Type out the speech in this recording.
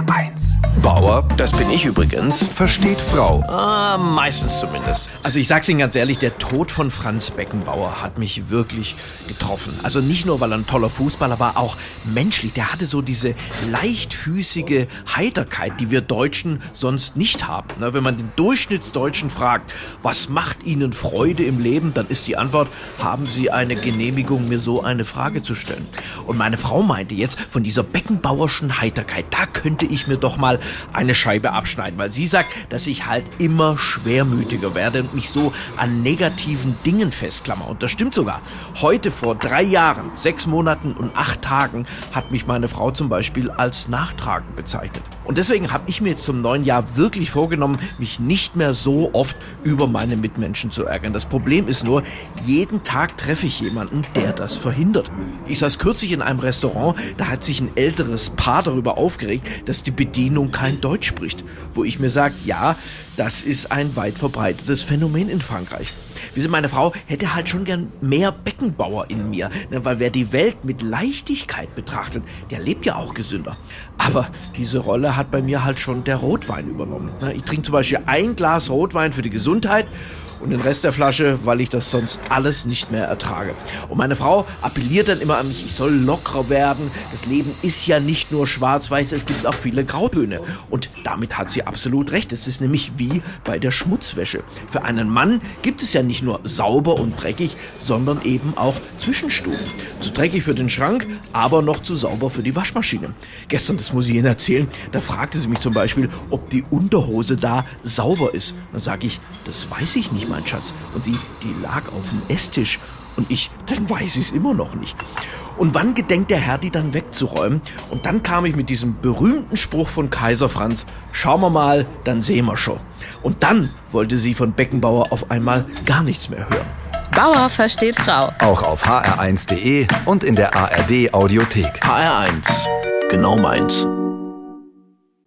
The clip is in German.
HR1. Bauer, das bin ich übrigens, versteht Frau. Ah, meistens zumindest. Also ich sag's Ihnen ganz ehrlich, der Tod von Franz Beckenbauer hat mich wirklich getroffen. Also nicht nur, weil er ein toller Fußballer war, auch menschlich. Der hatte so diese leichtfüßige Heiterkeit, die wir Deutschen sonst nicht haben. Na, wenn man den Durchschnittsdeutschen fragt, was macht Ihnen Freude im Leben, dann ist die Antwort, haben Sie eine Genehmigung, mir so eine Frage zu stellen. Und meine Frau meinte jetzt, von dieser Beckenbauerschen Heiterkeit, da könnte ich mir doch mal eine Scheibe abschneiden, weil sie sagt, dass ich halt immer schwermütiger werde und mich so an negativen Dingen festklammer. Und das stimmt sogar. Heute vor drei Jahren, sechs Monaten und acht Tagen hat mich meine Frau zum Beispiel als nachtragend bezeichnet. Und deswegen habe ich mir jetzt zum neuen Jahr wirklich vorgenommen, mich nicht mehr so oft über meine Mitmenschen zu ärgern. Das Problem ist nur, jeden Tag treffe ich jemanden, der das verhindert. Ich saß kürzlich in einem Restaurant, da hat sich ein älteres Paar darüber aufgeregt, dass die Bedienung kein Deutsch spricht. Wo ich mir sage, ja, das ist ein weit verbreitetes Phänomen in Frankreich. Wie meine Frau hätte halt schon gern mehr Beckenbauer in mir, ne, weil wer die Welt mit Leichtigkeit betrachtet, der lebt ja auch gesünder. Aber diese Rolle hat bei mir halt schon der Rotwein übernommen. Ne, ich trinke zum Beispiel ein Glas Rotwein für die Gesundheit und den Rest der Flasche, weil ich das sonst alles nicht mehr ertrage. Und meine Frau appelliert dann immer an mich, ich soll lockerer werden. Das Leben ist ja nicht nur schwarz-weiß, es gibt auch viele Grautöne. Und damit hat sie absolut recht. Es ist nämlich wie bei der Schmutzwäsche. Für einen Mann gibt es ja nicht nur sauber und dreckig, sondern eben auch Zwischenstufen. Zu dreckig für den Schrank, aber noch zu sauber für die Waschmaschine. Gestern, das muss ich Ihnen erzählen, da fragte sie mich zum Beispiel, ob die Unterhose da sauber ist. Dann sage ich, das weiß ich nicht mein Schatz. Und sie, die lag auf dem Esstisch. Und ich, dann weiß ich es immer noch nicht. Und wann gedenkt der Herr, die dann wegzuräumen? Und dann kam ich mit diesem berühmten Spruch von Kaiser Franz, schauen wir mal, dann sehen wir schon. Und dann wollte sie von Beckenbauer auf einmal gar nichts mehr hören. Bauer versteht Frau. Auch auf hr1.de und in der ARD Audiothek. HR1, genau meins.